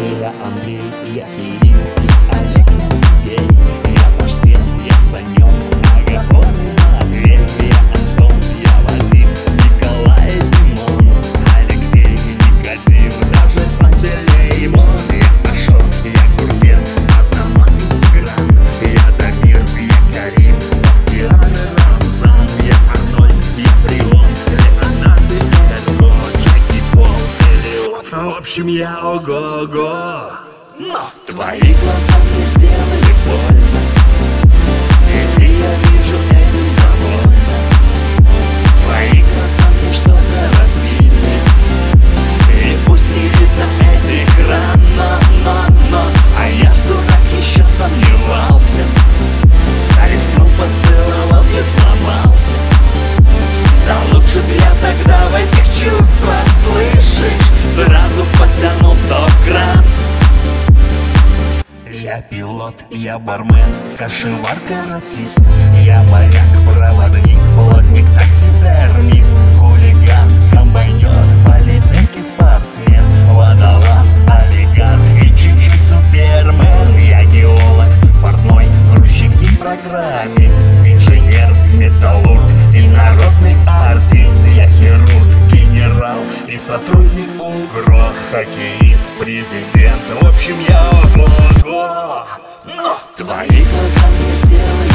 Я Андрей, я Кирилл, В общем, я ого-го. Но твои глаза мне сделали я пилот, я бармен, кошевар, каратист Я моряк, проводник, плотник, таксидермист Хулиган, комбайнер, полицейский спортсмен Водолаз, олигарх и чуть-чуть супермен. Я геолог, портной, грузчик программист Инженер, металлург и народный артист. Я хирург, генерал и сотрудник Хоккеист, президент, в общем я ого-го Но твои глаза мне сделали